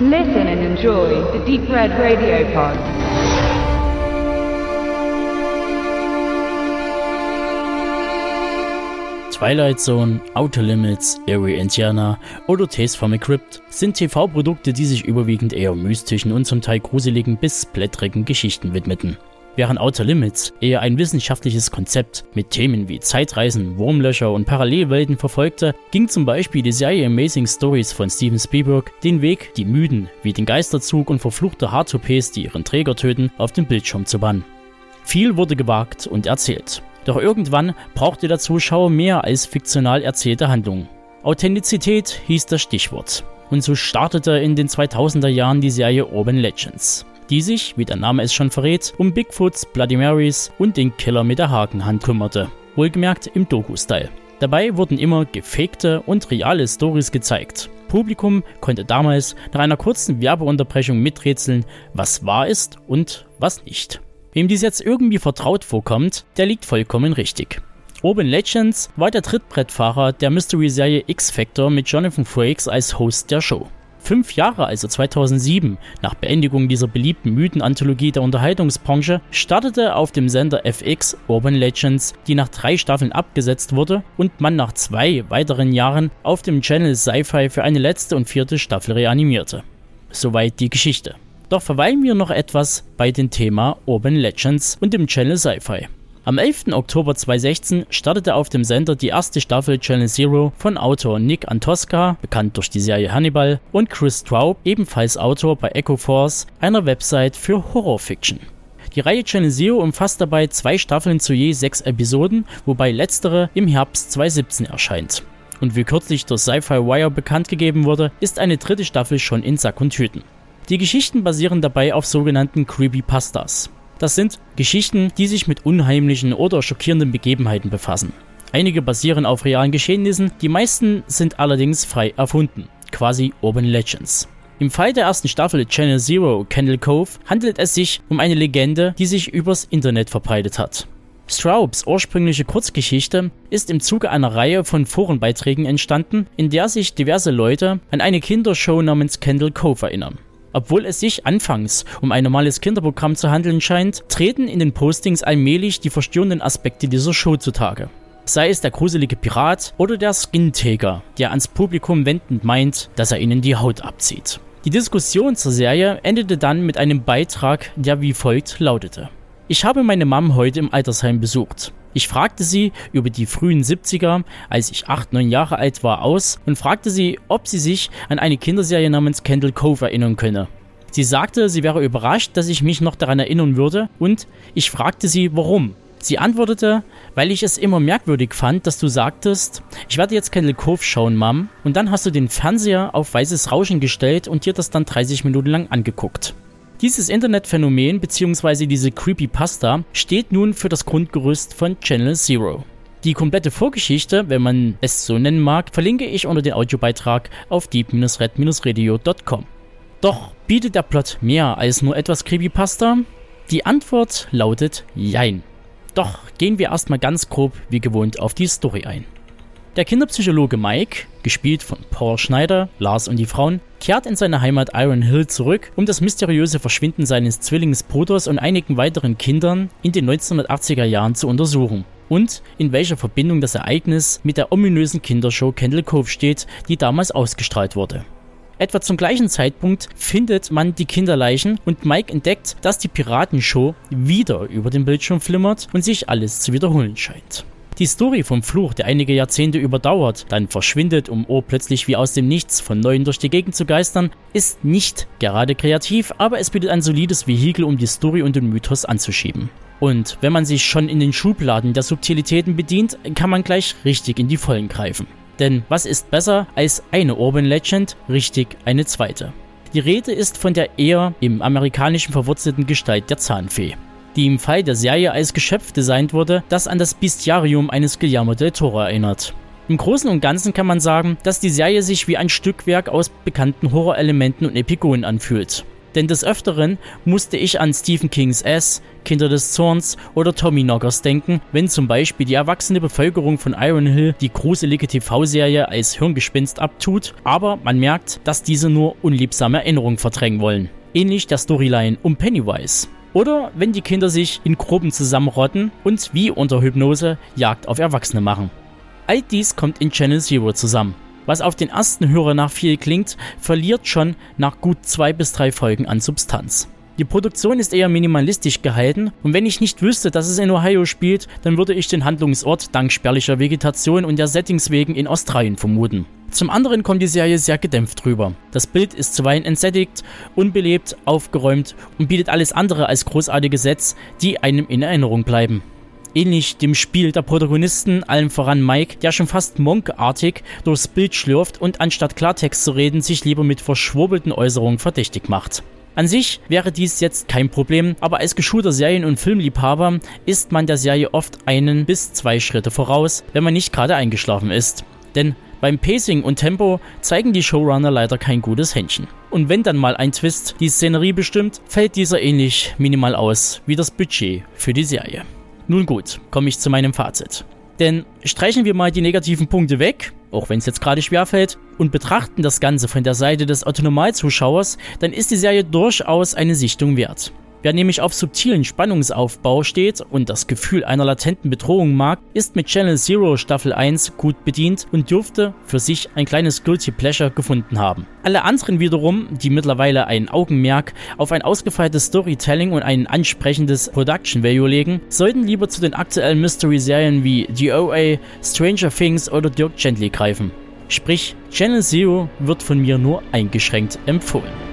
Listen and enjoy the Deep Red Radio Pod. Twilight Zone, Outer Limits, Area Indiana oder Tales from a Crypt sind TV-Produkte, die sich überwiegend eher mystischen und zum Teil gruseligen bis blättrigen Geschichten widmeten. Während Outer Limits eher ein wissenschaftliches Konzept mit Themen wie Zeitreisen, Wurmlöcher und Parallelwelten verfolgte, ging zum Beispiel die Serie Amazing Stories von Steven Spielberg den Weg, die Müden wie den Geisterzug und verfluchte Haartoupets, die ihren Träger töten, auf dem Bildschirm zu bannen. Viel wurde gewagt und erzählt. Doch irgendwann brauchte der Zuschauer mehr als fiktional erzählte Handlungen. Authentizität hieß das Stichwort. Und so startete in den 2000er Jahren die Serie Urban Legends, die sich, wie der Name es schon verrät, um Bigfoots, Bloody Marys und den Killer mit der Hakenhand kümmerte. Wohlgemerkt im Doku-Style. Dabei wurden immer gefakte und reale Stories gezeigt. Publikum konnte damals nach einer kurzen Werbeunterbrechung miträtseln, was wahr ist und was nicht. Wem dies jetzt irgendwie vertraut vorkommt, der liegt vollkommen richtig. Urban Legends war der Trittbrettfahrer der Mystery-Serie X-Factor mit Jonathan Frakes als Host der Show. Fünf Jahre, also 2007, nach Beendigung dieser beliebten Mythenanthologie der Unterhaltungsbranche, startete auf dem Sender FX Urban Legends, die nach drei Staffeln abgesetzt wurde und man nach zwei weiteren Jahren auf dem Channel Sci-Fi für eine letzte und vierte Staffel reanimierte. Soweit die Geschichte. Doch verweilen wir noch etwas bei dem Thema Urban Legends und dem Channel Sci-Fi. Am 11. Oktober 2016 startete auf dem Sender die erste Staffel Channel Zero von Autor Nick Antosca, bekannt durch die Serie Hannibal, und Chris Straub, ebenfalls Autor bei Echo Force, einer Website für Horrorfiction. Die Reihe Channel Zero umfasst dabei zwei Staffeln zu je sechs Episoden, wobei letztere im Herbst 2017 erscheint. Und wie kürzlich durch Sci-Fi Wire bekannt gegeben wurde, ist eine dritte Staffel schon in Sack und Tüten. Die Geschichten basieren dabei auf sogenannten Creepypastas. Das sind Geschichten, die sich mit unheimlichen oder schockierenden Begebenheiten befassen. Einige basieren auf realen Geschehnissen, die meisten sind allerdings frei erfunden, quasi Urban Legends. Im Fall der ersten Staffel Channel Zero Candle Cove handelt es sich um eine Legende, die sich übers Internet verbreitet hat. Straubs ursprüngliche Kurzgeschichte ist im Zuge einer Reihe von Forenbeiträgen entstanden, in der sich diverse Leute an eine Kindershow namens Candle Cove erinnern. Obwohl es sich anfangs um ein normales Kinderprogramm zu handeln scheint, treten in den Postings allmählich die verstörenden Aspekte dieser Show zutage. Sei es der gruselige Pirat oder der Skintaker, der ans Publikum wendend meint, dass er ihnen die Haut abzieht. Die Diskussion zur Serie endete dann mit einem Beitrag, der wie folgt lautete. Ich habe meine Mom heute im Altersheim besucht. Ich fragte sie über die frühen 70er, als ich 8, 9 Jahre alt war, aus und fragte sie, ob sie sich an eine Kinderserie namens Candle Cove erinnern könne. Sie sagte, sie wäre überrascht, dass ich mich noch daran erinnern würde und ich fragte sie, warum. Sie antwortete, weil ich es immer merkwürdig fand, dass du sagtest, ich werde jetzt Candle Cove schauen, Mom, und dann hast du den Fernseher auf weißes Rauschen gestellt und dir das dann 30 Minuten lang angeguckt. Dieses Internetphänomen bzw. diese Creepypasta steht nun für das Grundgerüst von Channel Zero. Die komplette Vorgeschichte, wenn man es so nennen mag, verlinke ich unter den Audiobeitrag auf deep-red-radio.com. Doch bietet der Plot mehr als nur etwas Creepypasta? Die Antwort lautet Jein. Doch gehen wir erstmal ganz grob wie gewohnt auf die Story ein. Der Kinderpsychologe Mike, gespielt von Paul Schneider, Lars und die Frauen, kehrt in seine Heimat Iron Hill zurück, um das mysteriöse Verschwinden seines Zwillingsbruders und einigen weiteren Kindern in den 1980er Jahren zu untersuchen. Und in welcher Verbindung das Ereignis mit der ominösen Kindershow Candle Cove steht, die damals ausgestrahlt wurde. Etwa zum gleichen Zeitpunkt findet man die Kinderleichen und Mike entdeckt, dass die Piratenshow wieder über den Bildschirm flimmert und sich alles zu wiederholen scheint. Die Story vom Fluch, der einige Jahrzehnte überdauert, dann verschwindet, um oh plötzlich wie aus dem Nichts von neuem durch die Gegend zu geistern, ist nicht gerade kreativ, aber es bietet ein solides Vehikel, um die Story und den Mythos anzuschieben. Und wenn man sich schon in den Schubladen der Subtilitäten bedient, kann man gleich richtig in die Vollen greifen. Denn was ist besser als eine Urban Legend, richtig eine zweite? Die Rede ist von der eher im amerikanischen verwurzelten Gestalt der Zahnfee die im Fall der Serie als Geschöpf designt wurde, das an das Bestiarium eines Guillermo del Toro erinnert. Im Großen und Ganzen kann man sagen, dass die Serie sich wie ein Stückwerk aus bekannten Horrorelementen und Epigonen anfühlt. Denn des Öfteren musste ich an Stephen Kings S, Kinder des Zorns oder Tommy Knockers denken, wenn zum Beispiel die erwachsene Bevölkerung von Iron Hill die gruselige TV-Serie als Hirngespinst abtut, aber man merkt, dass diese nur unliebsame Erinnerungen verdrängen wollen. Ähnlich der Storyline um Pennywise. Oder wenn die Kinder sich in Gruppen zusammenrotten und wie unter Hypnose Jagd auf Erwachsene machen. All dies kommt in Channel Zero zusammen. Was auf den ersten Hörer nach viel klingt, verliert schon nach gut zwei bis drei Folgen an Substanz. Die Produktion ist eher minimalistisch gehalten und wenn ich nicht wüsste, dass es in Ohio spielt, dann würde ich den Handlungsort dank spärlicher Vegetation und der Settings wegen in Australien vermuten. Zum anderen kommt die Serie sehr gedämpft rüber. Das Bild ist zuweilen entsättigt, unbelebt, aufgeräumt und bietet alles andere als großartige Sets, die einem in Erinnerung bleiben ähnlich dem Spiel der Protagonisten, allem voran Mike, der schon fast monkartig durchs Bild schlürft und anstatt Klartext zu reden, sich lieber mit verschwurbelten Äußerungen verdächtig macht. An sich wäre dies jetzt kein Problem, aber als geschulter Serien- und Filmliebhaber ist man der Serie oft einen bis zwei Schritte voraus, wenn man nicht gerade eingeschlafen ist. Denn beim Pacing und Tempo zeigen die Showrunner leider kein gutes Händchen. Und wenn dann mal ein Twist die Szenerie bestimmt, fällt dieser ähnlich minimal aus wie das Budget für die Serie. Nun gut, komme ich zu meinem Fazit. Denn streichen wir mal die negativen Punkte weg, auch wenn es jetzt gerade schwerfällt, und betrachten das Ganze von der Seite des Autonomalzuschauers, dann ist die Serie durchaus eine Sichtung wert. Wer nämlich auf subtilen Spannungsaufbau steht und das Gefühl einer latenten Bedrohung mag, ist mit Channel Zero Staffel 1 gut bedient und dürfte für sich ein kleines Guilty Pleasure gefunden haben. Alle anderen wiederum, die mittlerweile ein Augenmerk auf ein ausgefeiltes Storytelling und ein ansprechendes Production Value legen, sollten lieber zu den aktuellen Mystery-Serien wie The OA, Stranger Things oder Dirk Gently greifen. Sprich, Channel Zero wird von mir nur eingeschränkt empfohlen.